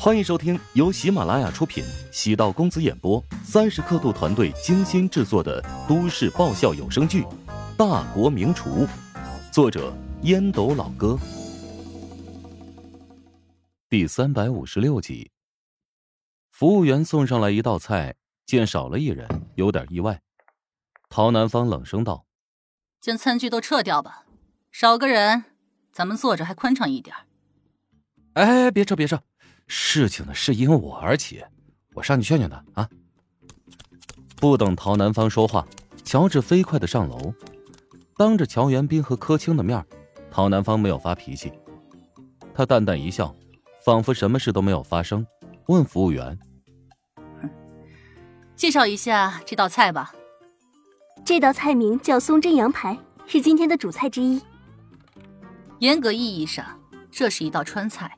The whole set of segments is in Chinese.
欢迎收听由喜马拉雅出品、喜道公子演播、三十刻度团队精心制作的都市爆笑有声剧《大国名厨》，作者烟斗老哥，第三百五十六集。服务员送上来一道菜，见少了一人，有点意外。陶南方冷声道：“将餐具都撤掉吧，少个人，咱们坐着还宽敞一点。”哎，别撤，别撤。事情呢是因我而起，我上去劝劝他啊！不等陶南方说话，乔治飞快的上楼，当着乔元斌和柯青的面，陶南方没有发脾气，他淡淡一笑，仿佛什么事都没有发生，问服务员：“介绍一下这道菜吧。”这道菜名叫松针羊排，是今天的主菜之一。严格意义上，这是一道川菜。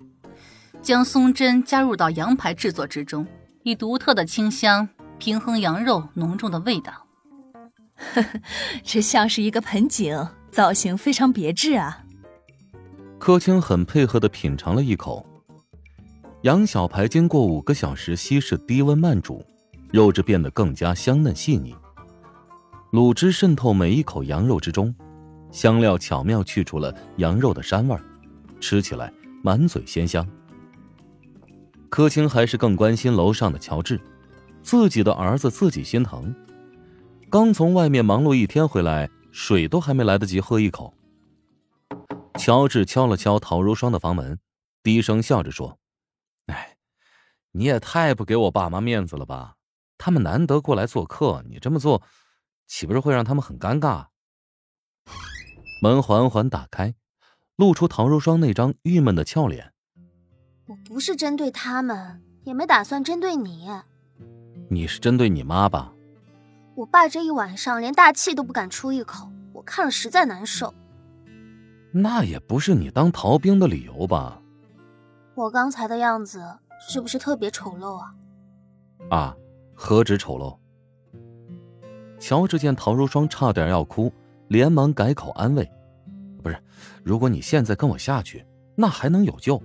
将松针加入到羊排制作之中，以独特的清香平衡羊肉浓重的味道。呵呵，这像是一个盆景，造型非常别致啊。柯青很配合的品尝了一口，羊小排经过五个小时稀释低温慢煮，肉质变得更加香嫩细腻，卤汁渗透每一口羊肉之中，香料巧妙去除了羊肉的膻味吃起来满嘴鲜香。柯青还是更关心楼上的乔治，自己的儿子自己心疼。刚从外面忙碌一天回来，水都还没来得及喝一口。乔治敲了敲陶如霜的房门，低声笑着说：“哎，你也太不给我爸妈面子了吧？他们难得过来做客，你这么做，岂不是会让他们很尴尬？”门缓缓打开，露出陶如霜那张郁闷的俏脸。我不是针对他们，也没打算针对你。你是针对你妈吧？我爸这一晚上连大气都不敢出一口，我看了实在难受。那也不是你当逃兵的理由吧？我刚才的样子是不是特别丑陋啊？啊，何止丑陋！乔治见陶如霜差点要哭，连忙改口安慰：“不是，如果你现在跟我下去，那还能有救。”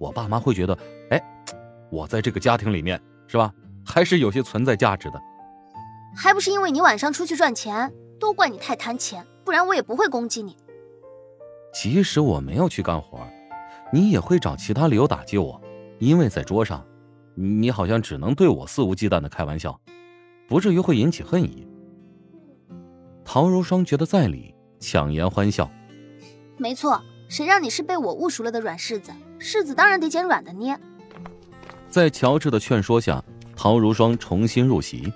我爸妈会觉得，哎，我在这个家庭里面是吧，还是有些存在价值的。还不是因为你晚上出去赚钱，都怪你太贪钱，不然我也不会攻击你。即使我没有去干活，你也会找其他理由打击我，因为在桌上，你好像只能对我肆无忌惮的开玩笑，不至于会引起恨意。陶如霜觉得在理，强颜欢笑。没错。谁让你是被我误熟了的软柿子？柿子当然得捡软的捏。在乔治的劝说下，陶如霜重新入席。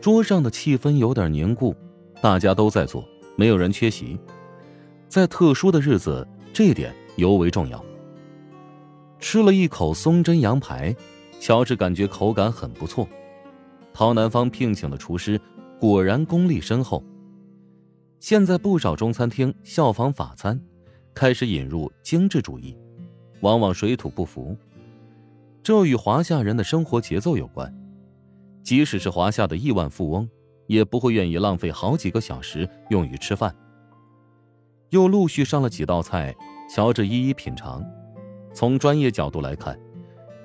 桌上的气氛有点凝固，大家都在做，没有人缺席。在特殊的日子，这点尤为重要。吃了一口松针羊排，乔治感觉口感很不错。陶南方聘请的厨师果然功力深厚。现在不少中餐厅效仿法餐。开始引入精致主义，往往水土不服。这与华夏人的生活节奏有关。即使是华夏的亿万富翁，也不会愿意浪费好几个小时用于吃饭。又陆续上了几道菜，乔治一一品尝。从专业角度来看，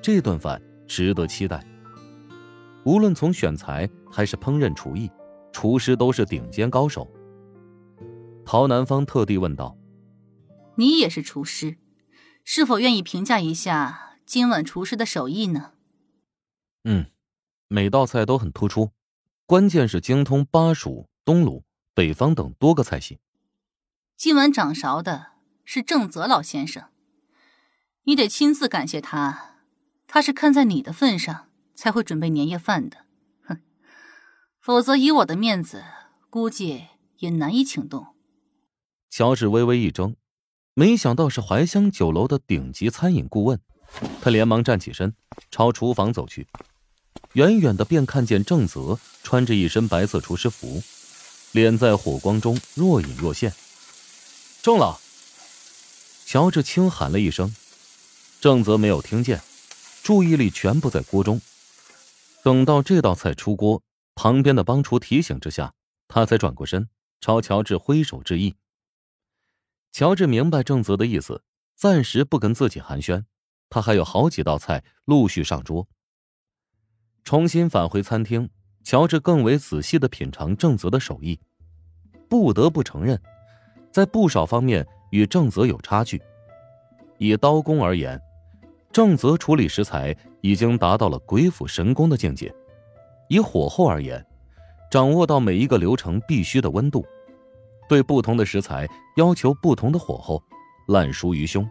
这顿饭值得期待。无论从选材还是烹饪厨艺，厨师都是顶尖高手。陶南方特地问道。你也是厨师，是否愿意评价一下今晚厨师的手艺呢？嗯，每道菜都很突出，关键是精通巴蜀、东鲁、北方等多个菜系。今晚掌勺的是郑泽老先生，你得亲自感谢他，他是看在你的份上才会准备年夜饭的。哼，否则以我的面子，估计也难以请动。乔治微微一怔。没想到是怀香酒楼的顶级餐饮顾问，他连忙站起身，朝厨房走去。远远的便看见郑泽穿着一身白色厨师服，脸在火光中若隐若现。郑老，乔治轻喊了一声，郑泽没有听见，注意力全部在锅中。等到这道菜出锅，旁边的帮厨提醒之下，他才转过身，朝乔治挥手致意。乔治明白郑泽的意思，暂时不跟自己寒暄，他还有好几道菜陆续上桌。重新返回餐厅，乔治更为仔细的品尝郑泽的手艺。不得不承认，在不少方面与郑泽有差距。以刀工而言，郑泽处理食材已经达到了鬼斧神工的境界；以火候而言，掌握到每一个流程必须的温度，对不同的食材要求不同的火候，烂熟于胸。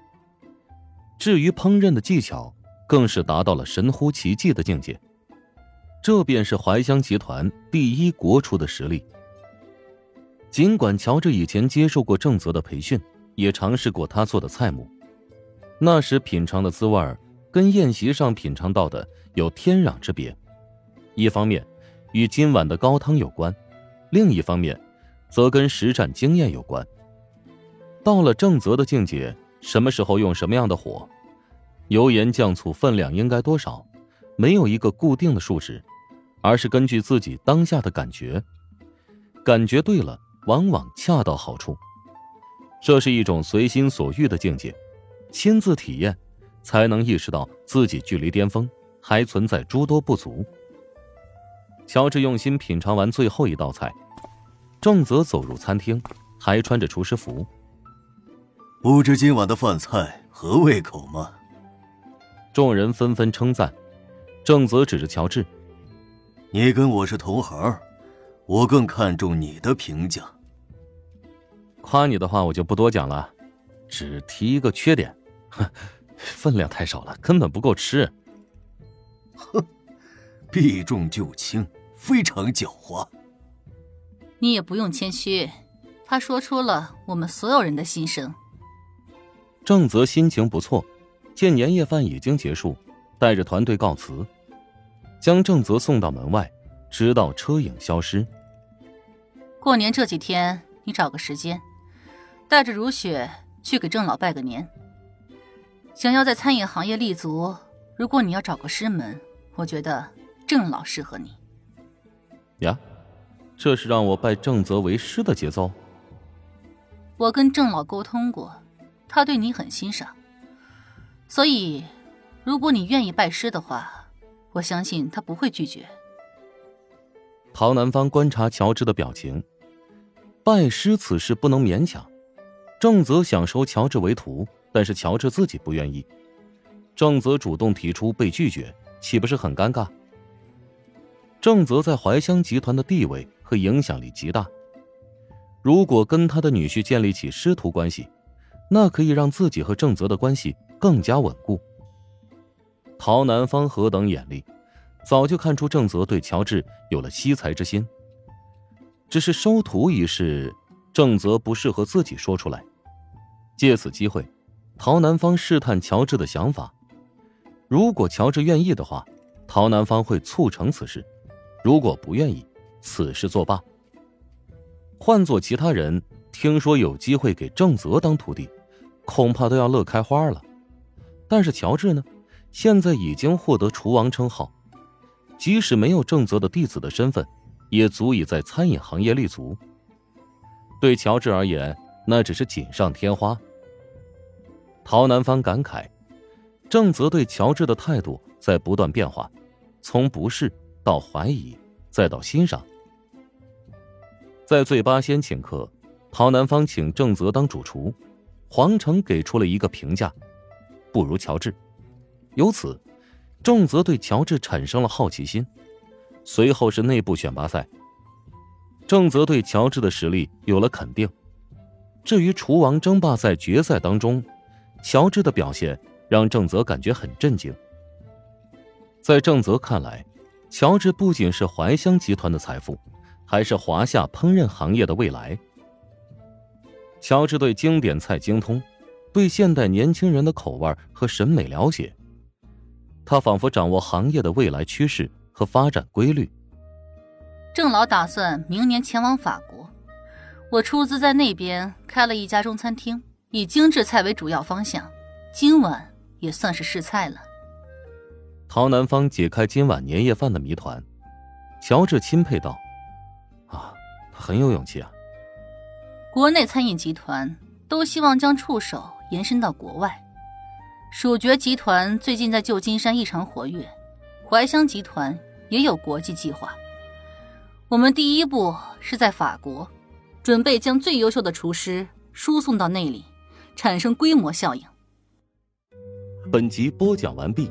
至于烹饪的技巧，更是达到了神乎其技的境界。这便是怀香集团第一国厨的实力。尽管乔治以前接受过郑泽的培训，也尝试过他做的菜目，那时品尝的滋味跟宴席上品尝到的有天壤之别。一方面与今晚的高汤有关，另一方面则跟实战经验有关。到了正则的境界，什么时候用什么样的火，油盐酱醋分量应该多少，没有一个固定的数值，而是根据自己当下的感觉，感觉对了。往往恰到好处，这是一种随心所欲的境界。亲自体验，才能意识到自己距离巅峰还存在诸多不足。乔治用心品尝完最后一道菜，郑泽走入餐厅，还穿着厨师服。不知今晚的饭菜合胃口吗？众人纷纷称赞。郑泽指着乔治：“你跟我是同行，我更看重你的评价。”夸你的话我就不多讲了，只提一个缺点，哼，分量太少了，根本不够吃。哼，避重就轻，非常狡猾。你也不用谦虚，他说出了我们所有人的心声。郑泽心情不错，见年夜饭已经结束，带着团队告辞，将郑泽送到门外，直到车影消失。过年这几天，你找个时间。带着如雪去给郑老拜个年。想要在餐饮行业立足，如果你要找个师门，我觉得郑老适合你。呀，这是让我拜郑泽为师的节奏。我跟郑老沟通过，他对你很欣赏，所以如果你愿意拜师的话，我相信他不会拒绝。陶南方观察乔治的表情，拜师此事不能勉强。郑泽想收乔治为徒，但是乔治自己不愿意。郑泽主动提出被拒绝，岂不是很尴尬？郑泽在怀香集团的地位和影响力极大，如果跟他的女婿建立起师徒关系，那可以让自己和郑泽的关系更加稳固。陶南方何等眼力，早就看出郑泽对乔治有了惜才之心，只是收徒一事。郑泽不适合自己说出来，借此机会，陶南方试探乔治的想法。如果乔治愿意的话，陶南方会促成此事；如果不愿意，此事作罢。换做其他人，听说有机会给郑泽当徒弟，恐怕都要乐开花了。但是乔治呢，现在已经获得厨王称号，即使没有郑泽的弟子的身份，也足以在餐饮行业立足。对乔治而言，那只是锦上添花。陶南方感慨，郑泽对乔治的态度在不断变化，从不适到怀疑，再到欣赏。在醉八仙请客，陶南方请郑泽当主厨，黄成给出了一个评价：不如乔治。由此，郑泽对乔治产生了好奇心。随后是内部选拔赛。郑泽对乔治的实力有了肯定。至于厨王争霸赛决赛当中，乔治的表现让郑泽感觉很震惊。在郑泽看来，乔治不仅是怀香集团的财富，还是华夏烹饪行业的未来。乔治对经典菜精通，对现代年轻人的口味和审美了解，他仿佛掌握行业的未来趋势和发展规律。郑老打算明年前往法国，我出资在那边开了一家中餐厅，以精致菜为主要方向。今晚也算是试菜了。陶南方解开今晚年夜饭的谜团，乔治钦佩道：“啊，他很有勇气啊。”国内餐饮集团都希望将触手延伸到国外，蜀爵集团最近在旧金山异常活跃，怀香集团也有国际计划。我们第一步是在法国，准备将最优秀的厨师输送到那里，产生规模效应。本集播讲完毕，